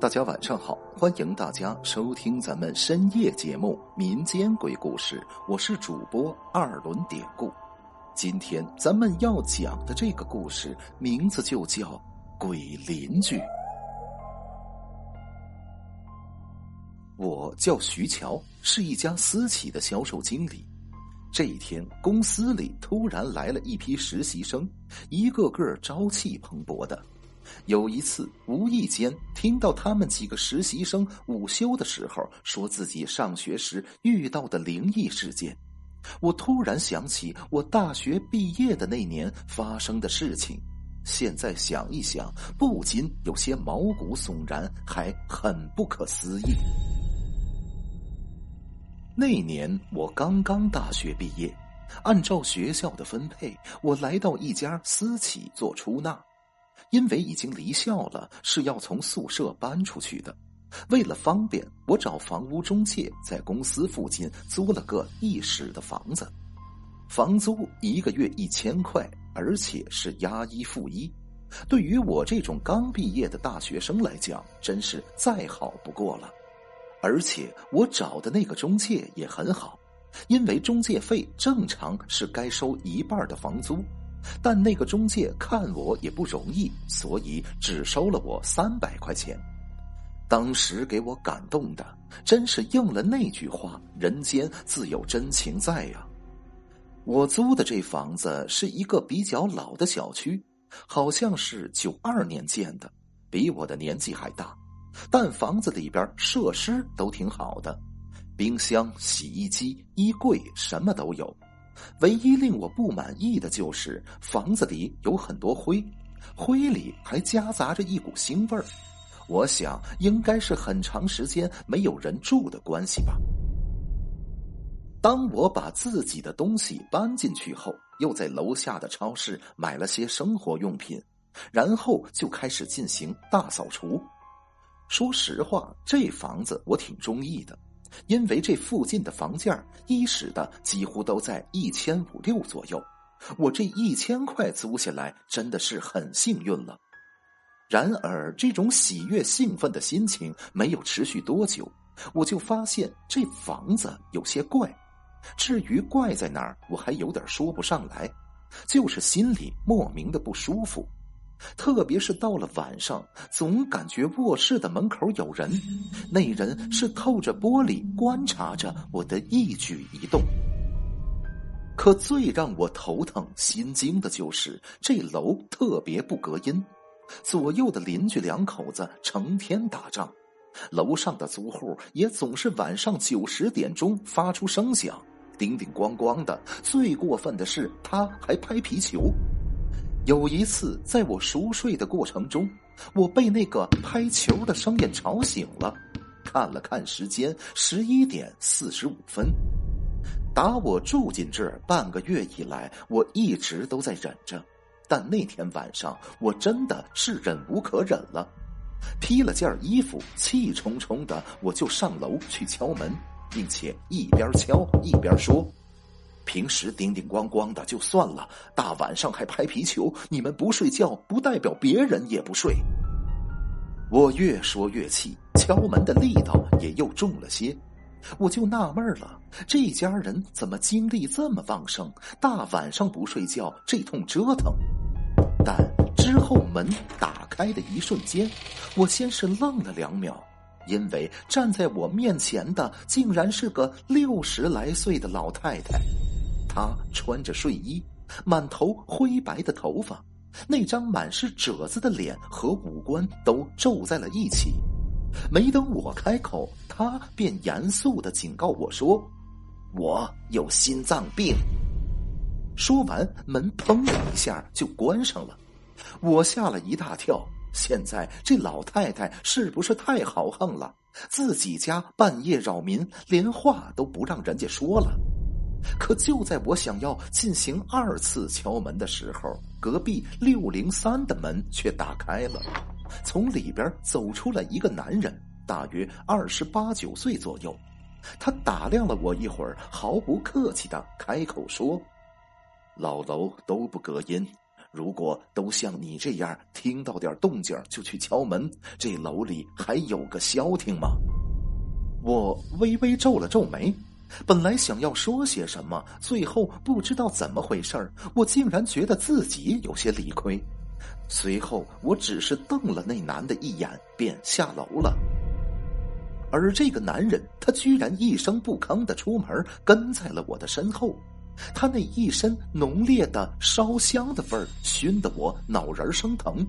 大家晚上好，欢迎大家收听咱们深夜节目《民间鬼故事》，我是主播二轮典故。今天咱们要讲的这个故事名字就叫《鬼邻居》。我叫徐桥，是一家私企的销售经理。这一天，公司里突然来了一批实习生，一个个朝气蓬勃的。有一次，无意间听到他们几个实习生午休的时候说自己上学时遇到的灵异事件，我突然想起我大学毕业的那年发生的事情。现在想一想，不禁有些毛骨悚然，还很不可思议。那年我刚刚大学毕业，按照学校的分配，我来到一家私企做出纳。因为已经离校了，是要从宿舍搬出去的。为了方便，我找房屋中介在公司附近租了个一室的房子，房租一个月一千块，而且是押一付一。对于我这种刚毕业的大学生来讲，真是再好不过了。而且我找的那个中介也很好，因为中介费正常是该收一半的房租。但那个中介看我也不容易，所以只收了我三百块钱。当时给我感动的，真是应了那句话：“人间自有真情在呀。”我租的这房子是一个比较老的小区，好像是九二年建的，比我的年纪还大。但房子里边设施都挺好的，冰箱、洗衣机、衣柜什么都有。唯一令我不满意的就是房子里有很多灰，灰里还夹杂着一股腥味儿。我想应该是很长时间没有人住的关系吧。当我把自己的东西搬进去后，又在楼下的超市买了些生活用品，然后就开始进行大扫除。说实话，这房子我挺中意的。因为这附近的房价一室的几乎都在一千五六左右，我这一千块租下来真的是很幸运了。然而，这种喜悦兴奋的心情没有持续多久，我就发现这房子有些怪。至于怪在哪儿，我还有点说不上来，就是心里莫名的不舒服。特别是到了晚上，总感觉卧室的门口有人，那人是透着玻璃观察着我的一举一动。可最让我头疼心惊的就是这楼特别不隔音，左右的邻居两口子成天打仗，楼上的租户也总是晚上九十点钟发出声响，叮叮咣咣的。最过分的是，他还拍皮球。有一次，在我熟睡的过程中，我被那个拍球的声音吵醒了。看了看时间，十一点四十五分。打我住进这儿半个月以来，我一直都在忍着，但那天晚上我真的是忍无可忍了，披了件衣服，气冲冲的我就上楼去敲门，并且一边敲一边说。平时叮叮咣咣的就算了，大晚上还拍皮球，你们不睡觉不代表别人也不睡。我越说越气，敲门的力道也又重了些。我就纳闷了，这家人怎么精力这么旺盛，大晚上不睡觉，这通折腾。但之后门打开的一瞬间，我先是愣了两秒，因为站在我面前的竟然是个六十来岁的老太太。他穿着睡衣，满头灰白的头发，那张满是褶子的脸和五官都皱在了一起。没等我开口，他便严肃的警告我说：“我有心脏病。”说完，门砰的一下就关上了。我吓了一大跳。现在这老太太是不是太豪横了？自己家半夜扰民，连话都不让人家说了。可就在我想要进行二次敲门的时候，隔壁六零三的门却打开了，从里边走出来一个男人，大约二十八九岁左右。他打量了我一会儿，毫不客气的开口说：“老楼都不隔音，如果都像你这样，听到点动静就去敲门，这楼里还有个消停吗？我微微皱了皱眉，本来想要说些什么，最后不知道怎么回事我竟然觉得自己有些理亏。随后，我只是瞪了那男的一眼，便下楼了。而这个男人，他居然一声不吭的出门，跟在了我的身后。他那一身浓烈的烧香的味儿，熏得我脑仁生疼。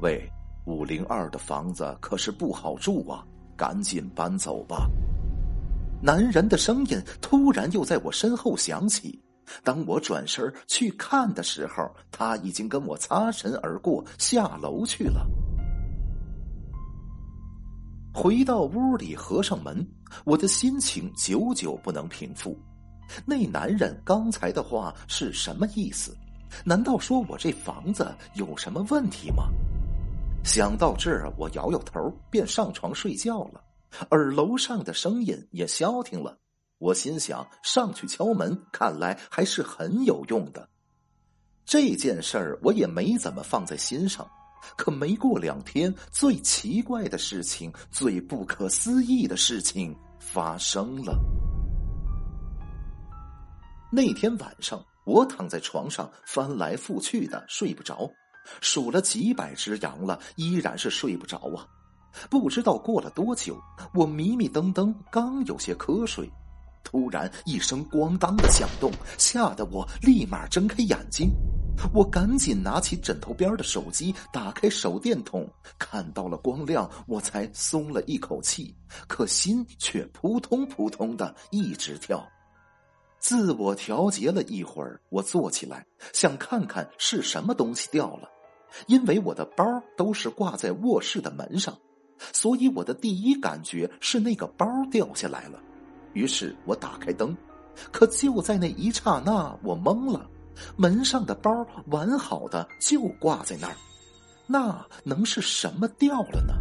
喂，五零二的房子可是不好住啊，赶紧搬走吧。男人的声音突然又在我身后响起。当我转身去看的时候，他已经跟我擦身而过，下楼去了。回到屋里，合上门，我的心情久久不能平复。那男人刚才的话是什么意思？难道说我这房子有什么问题吗？想到这儿，我摇摇头，便上床睡觉了。而楼上的声音也消停了。我心想，上去敲门，看来还是很有用的。这件事儿我也没怎么放在心上。可没过两天，最奇怪的事情、最不可思议的事情发生了。那天晚上，我躺在床上翻来覆去的睡不着，数了几百只羊了，依然是睡不着啊！不知道过了多久，我迷迷瞪瞪，刚有些瞌睡，突然一声咣当的响动，吓得我立马睁开眼睛。我赶紧拿起枕头边的手机，打开手电筒，看到了光亮，我才松了一口气，可心却扑通扑通的一直跳。自我调节了一会儿，我坐起来，想看看是什么东西掉了。因为我的包都是挂在卧室的门上，所以我的第一感觉是那个包掉下来了。于是我打开灯，可就在那一刹那，我懵了。门上的包完好的就挂在那儿，那能是什么掉了呢？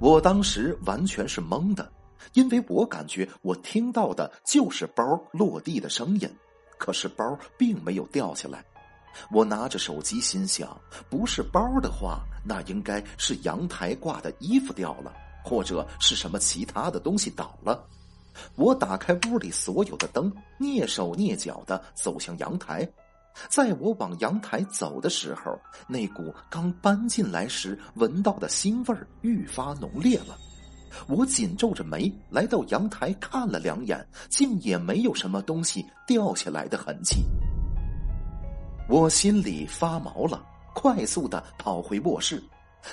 我当时完全是懵的。因为我感觉我听到的就是包落地的声音，可是包并没有掉下来。我拿着手机心想，不是包的话，那应该是阳台挂的衣服掉了，或者是什么其他的东西倒了。我打开屋里所有的灯，蹑手蹑脚的走向阳台。在我往阳台走的时候，那股刚搬进来时闻到的腥味愈发浓烈了。我紧皱着眉来到阳台看了两眼，竟也没有什么东西掉下来的痕迹。我心里发毛了，快速的跑回卧室，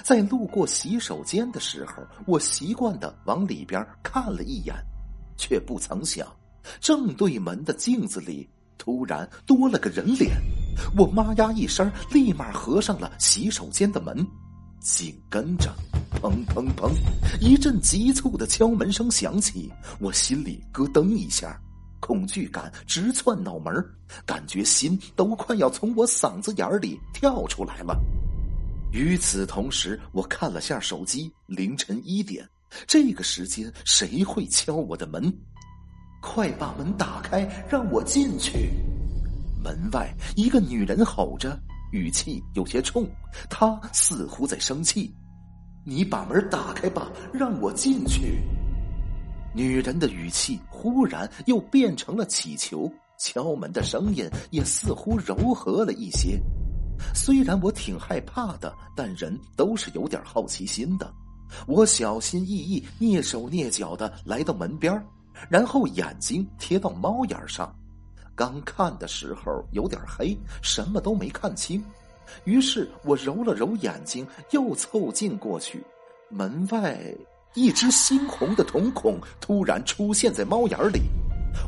在路过洗手间的时候，我习惯的往里边看了一眼，却不曾想，正对门的镜子里突然多了个人脸。我妈呀一声，立马合上了洗手间的门。紧跟着，砰砰砰，一阵急促的敲门声响起，我心里咯噔一下，恐惧感直窜脑门感觉心都快要从我嗓子眼里跳出来了。与此同时，我看了下手机，凌晨一点，这个时间谁会敲我的门？快把门打开，让我进去！门外一个女人吼着。语气有些冲，她似乎在生气。你把门打开吧，让我进去。女人的语气忽然又变成了乞求，敲门的声音也似乎柔和了一些。虽然我挺害怕的，但人都是有点好奇心的。我小心翼翼、蹑手蹑脚的来到门边然后眼睛贴到猫眼上。刚看的时候有点黑，什么都没看清，于是我揉了揉眼睛，又凑近过去。门外一只猩红的瞳孔突然出现在猫眼里，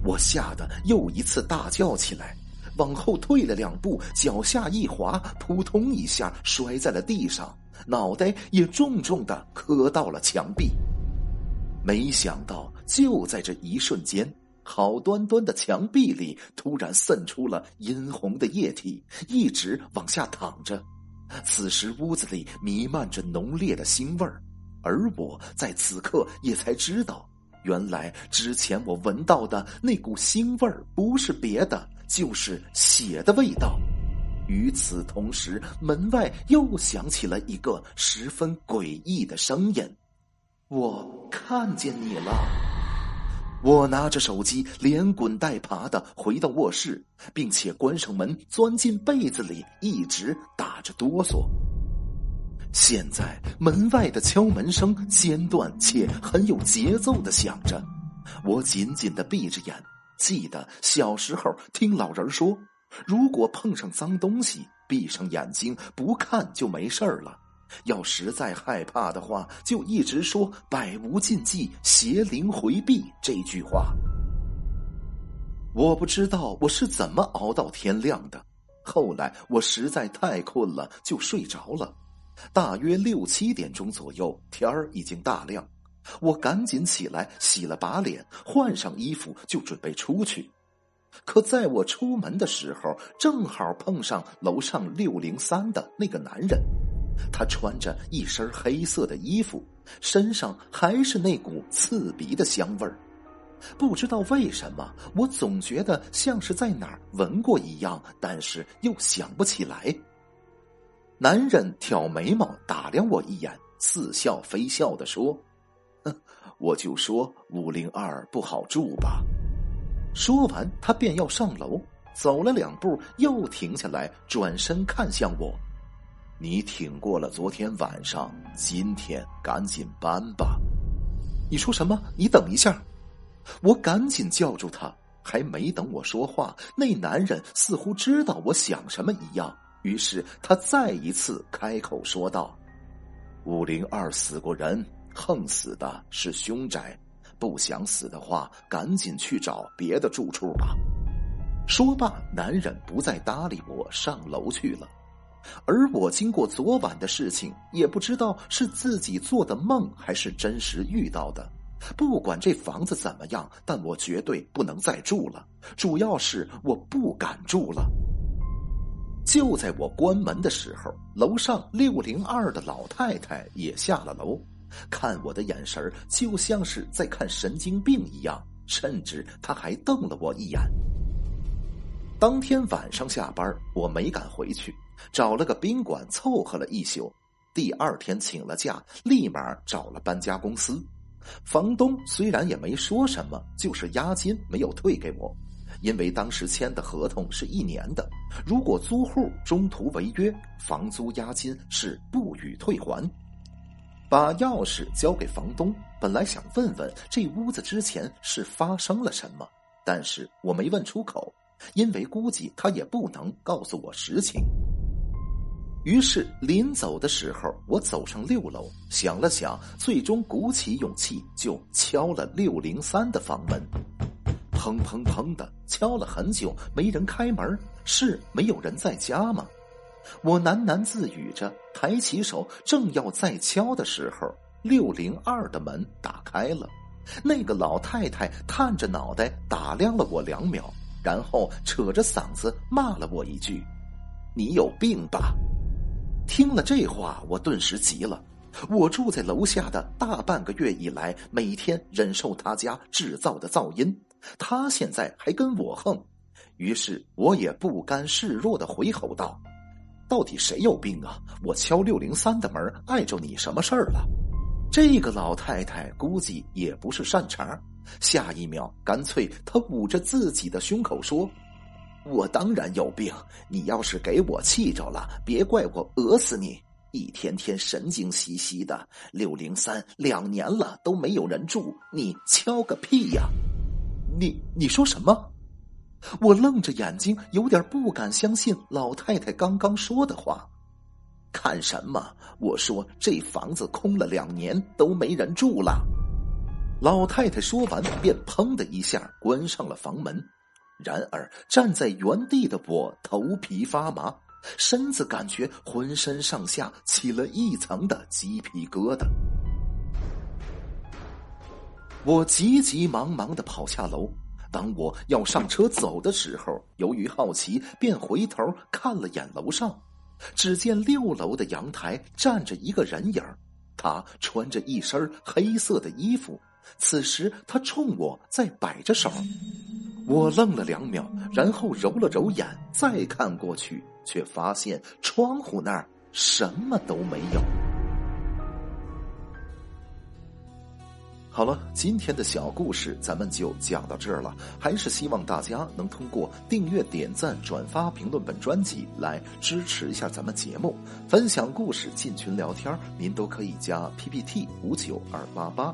我吓得又一次大叫起来，往后退了两步，脚下一滑，扑通一下摔在了地上，脑袋也重重的磕到了墙壁。没想到就在这一瞬间。好端端的墙壁里突然渗出了殷红的液体，一直往下淌着。此时屋子里弥漫着浓烈的腥味儿，而我在此刻也才知道，原来之前我闻到的那股腥味儿不是别的，就是血的味道。与此同时，门外又响起了一个十分诡异的声音：“我看见你了。”我拿着手机，连滚带爬的回到卧室，并且关上门，钻进被子里，一直打着哆嗦。现在门外的敲门声间断且很有节奏的响着，我紧紧的闭着眼，记得小时候听老人说，如果碰上脏东西，闭上眼睛不看就没事了。要实在害怕的话，就一直说“百无禁忌，邪灵回避”这句话。我不知道我是怎么熬到天亮的。后来我实在太困了，就睡着了。大约六七点钟左右，天儿已经大亮，我赶紧起来洗了把脸，换上衣服就准备出去。可在我出门的时候，正好碰上楼上六零三的那个男人。他穿着一身黑色的衣服，身上还是那股刺鼻的香味儿。不知道为什么，我总觉得像是在哪儿闻过一样，但是又想不起来。男人挑眉毛打量我一眼，似笑非笑的说：“我就说五零二不好住吧。”说完，他便要上楼，走了两步又停下来，转身看向我。你挺过了昨天晚上，今天赶紧搬吧。你说什么？你等一下！我赶紧叫住他。还没等我说话，那男人似乎知道我想什么一样，于是他再一次开口说道：“五零二死过人，横死的是凶宅。不想死的话，赶紧去找别的住处吧。”说罢，男人不再搭理我，上楼去了。而我经过昨晚的事情，也不知道是自己做的梦还是真实遇到的。不管这房子怎么样，但我绝对不能再住了。主要是我不敢住了。就在我关门的时候，楼上六零二的老太太也下了楼，看我的眼神就像是在看神经病一样，甚至她还瞪了我一眼。当天晚上下班，我没敢回去。找了个宾馆凑合了一宿，第二天请了假，立马找了搬家公司。房东虽然也没说什么，就是押金没有退给我，因为当时签的合同是一年的，如果租户中途违约，房租押金是不予退还。把钥匙交给房东，本来想问问这屋子之前是发生了什么，但是我没问出口，因为估计他也不能告诉我实情。于是临走的时候，我走上六楼，想了想，最终鼓起勇气就敲了六零三的房门。砰砰砰的敲了很久，没人开门，是没有人在家吗？我喃喃自语着，抬起手，正要再敲的时候，六零二的门打开了，那个老太太探着脑袋打量了我两秒，然后扯着嗓子骂了我一句：“你有病吧！”听了这话，我顿时急了。我住在楼下的大半个月以来，每天忍受他家制造的噪音，他现在还跟我横，于是我也不甘示弱的回吼道：“到底谁有病啊？我敲六零三的门，碍着你什么事儿了？”这个老太太估计也不是善茬，下一秒干脆她捂着自己的胸口说。我当然有病，你要是给我气着了，别怪我讹死你！一天天神经兮兮的，六零三两年了都没有人住，你敲个屁呀！你你说什么？我愣着眼睛，有点不敢相信老太太刚刚说的话。看什么？我说这房子空了两年都没人住了。老太太说完，便砰的一下关上了房门。然而，站在原地的我头皮发麻，身子感觉浑身上下起了一层的鸡皮疙瘩。我急急忙忙的跑下楼，当我要上车走的时候，由于好奇，便回头看了眼楼上，只见六楼的阳台站着一个人影他穿着一身黑色的衣服，此时他冲我在摆着手。我愣了两秒，然后揉了揉眼，再看过去，却发现窗户那儿什么都没有。好了，今天的小故事咱们就讲到这儿了。还是希望大家能通过订阅、点赞、转发、评论本专辑来支持一下咱们节目，分享故事、进群聊天，您都可以加 PPT 五九二八八。